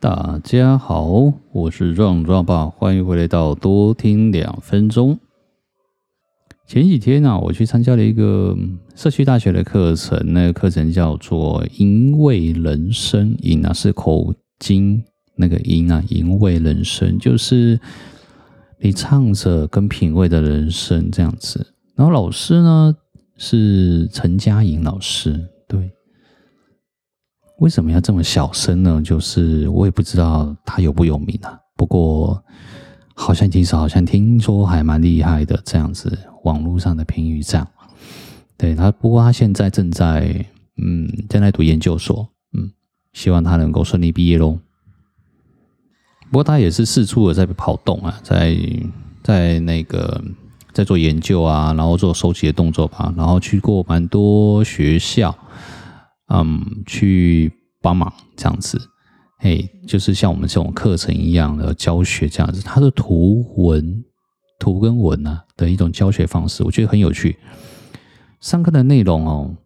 大家好，我是壮壮爸，欢迎回来到多听两分钟。前几天呢、我去参加了一个社区大学的课程，那个课程叫做“吟味人生”，吟啊是口经那个音啊，吟味人生就是你唱着跟品味的人生这样子。然后老师呢是陈嘉颖老师，为什么要这么小声呢？就是我也不知道他有不有名啊。不过好像其实好像听说还蛮厉害的这样子，网络上的评语这样。对他，不过他现在正在嗯正在读研究所，嗯，希望他能够顺利毕业喽。不过他也是四处的在跑动啊，在在那个在做研究啊，然后做收集的动作吧，然后去过蛮多学校。嗯，去帮忙这样子，嘿，就是像我们这种课程一样的教学这样子，它是图文、图跟文啊的一种教学方式，我觉得很有趣。上课的内容哦，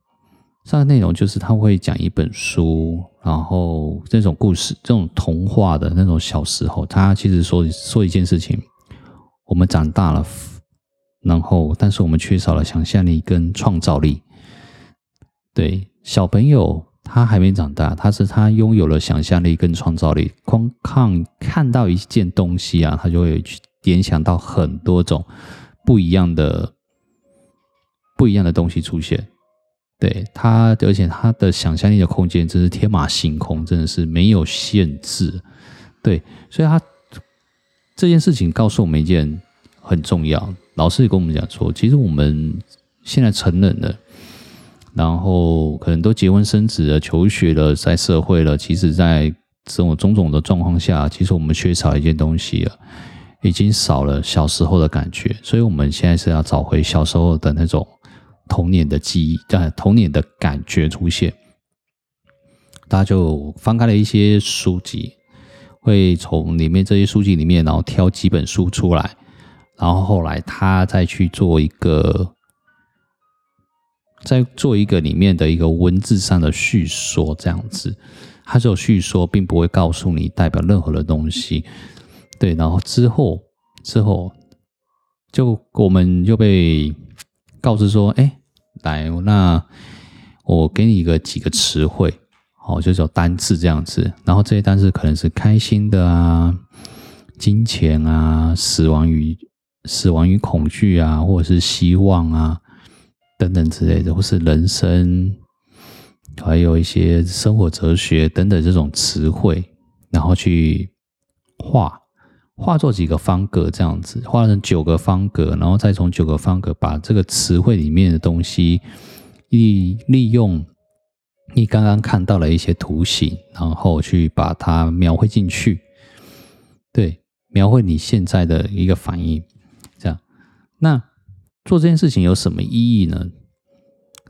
上课内容就是他会讲一本书，然后这种故事、这种童话的那种小时候，他其实说说一件事情：我们长大了，然后但是我们缺少了想象力跟创造力，对。小朋友他还没长大，他是他拥有了想象力跟创造力，光看看到一件东西啊，他就会去联想到很多种不一样的不一样的东西出现。对他，而且他的想象力的空间真是天马行空，真的是没有限制。对，所以他这件事情告诉我们一件很重要。老师也跟我们讲说，其实我们现在成人了。然后可能都结婚生子了，求学了，在社会了。其实，在这种种种的状况下，其实我们缺少一件东西了，已经少了小时候的感觉。所以，我们现在是要找回小时候的那种童年的记忆，但童年的感觉出现。大家就翻开了一些书籍，会从里面这些书籍里面，然后挑几本书出来，然后后来他再去做一个。在做一个里面的一个文字上的叙说，这样子，它这种叙说并不会告诉你代表任何的东西，对，然后之后之后就我们就被告知说，哎，来，那我给你一个几个词汇，哦，就叫单字这样子，然后这些单字可能是开心的啊，金钱啊，死亡与死亡与恐惧啊，或者是希望啊。等等之类的，或是人生，还有一些生活哲学等等这种词汇，然后去画，画作几个方格这样子，画成九个方格，然后再从九个方格把这个词汇里面的东西，利利用你刚刚看到的一些图形，然后去把它描绘进去，对，描绘你现在的一个反应，这样，那。做这件事情有什么意义呢？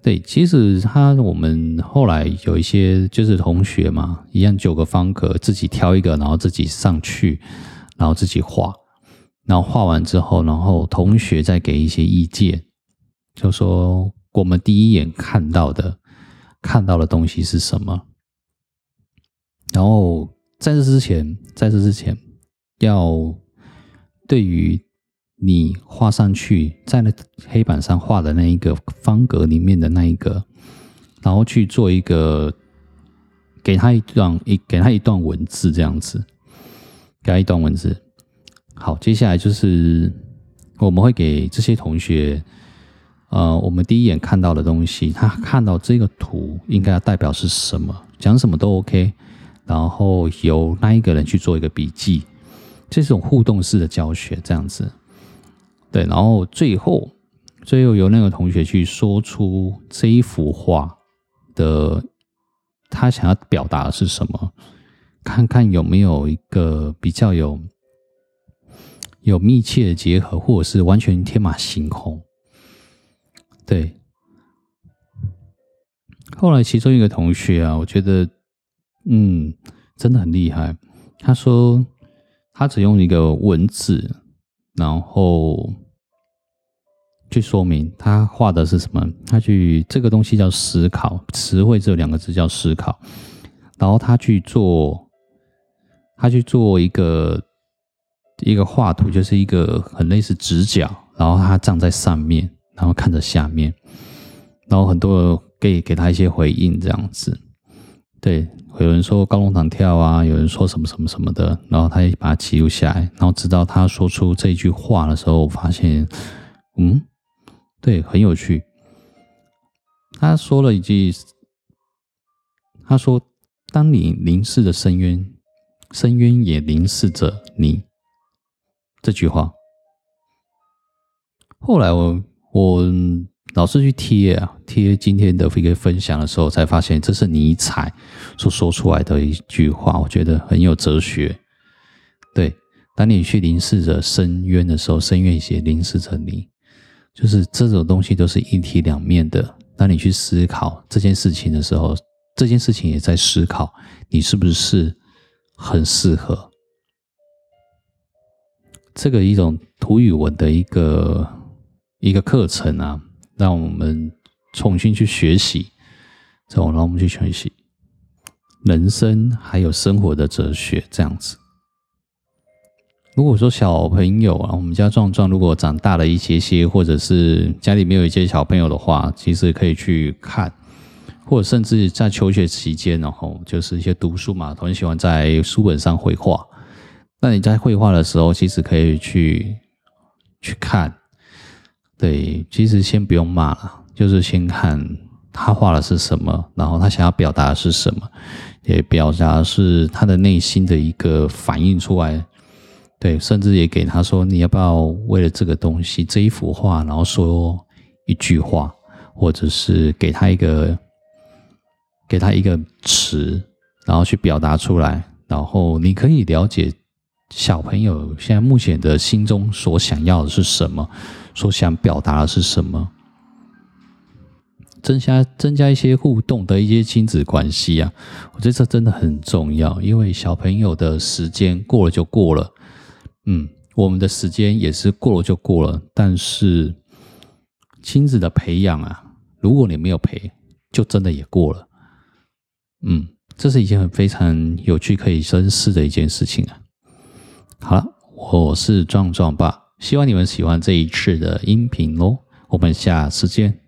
对，其实他我们后来有一些就是同学嘛，一样九个方格，自己挑一个，然后自己上去，然后自己画，然后画完之后，然后同学再给一些意见，就说我们第一眼看到的看到的东西是什么，然后在这之前，在这之前要对于。你画上去，在那黑板上画的那一个方格里面的那一个，然后去做一个，给他一段一给他一段文字这样子，给他一段文字。好，接下来就是我们会给这些同学，呃，我们第一眼看到的东西，他看到这个图应该要代表是什么，讲什么都 OK，然后由那一个人去做一个笔记，这种互动式的教学这样子。对，然后最后，最后由那个同学去说出这一幅画的他想要表达的是什么，看看有没有一个比较有有密切的结合，或者是完全天马行空。对，后来其中一个同学啊，我觉得嗯，真的很厉害。他说他只用一个文字，然后。去说明他画的是什么？他去这个东西叫思考，词汇这两个字叫思考。然后他去做，他去做一个一个画图，就是一个很类似直角，然后他站在上面，然后看着下面，然后很多给给他一些回应，这样子。对，有人说高龙弹跳啊，有人说什么什么什么的，然后他也把它记录下来，然后直到他说出这句话的时候，我发现，嗯，对，很有趣。他说了一句，他说：“当你凝视着深渊，深渊也凝视着你。”这句话。后来我我老是去贴啊贴今天的一个分享的时候，才发现这是尼采所说出来的一句话，我觉得很有哲学。对，当你去凝视着深渊的时候，深渊也凝视着你，就是这种东西都是一体两面的。当你去思考这件事情的时候，这件事情也在思考你是不是很适合这个一种图语文的一个一个课程啊，让我们重新去学习，这种让我们去学习人生还有生活的哲学这样子。如果说小朋友啊，我们家壮壮如果长大了一些些，或者是家里没有一些小朋友的话，其实可以去看，或者甚至在求学期间，然后就是一些读书嘛，很喜欢在书本上绘画。那你在绘画的时候，其实可以去去看，对，其实先不用骂了，就是先看他画的是什么，然后他想要表达的是什么，也表达是他的内心的一个反应出来。对，甚至也给他说：“你要不要为了这个东西，这一幅画，然后说一句话，或者是给他一个，给他一个词，然后去表达出来。然后你可以了解小朋友现在目前的心中所想要的是什么，所想表达的是什么，增加增加一些互动的一些亲子关系啊，我觉得这真的很重要，因为小朋友的时间过了就过了。”嗯，我们的时间也是过了就过了，但是亲子的培养啊，如果你没有陪，就真的也过了。嗯，这是一件很非常有趣可以深思的一件事情啊。好了，我是壮壮爸，希望你们喜欢这一次的音频哦，我们下次见。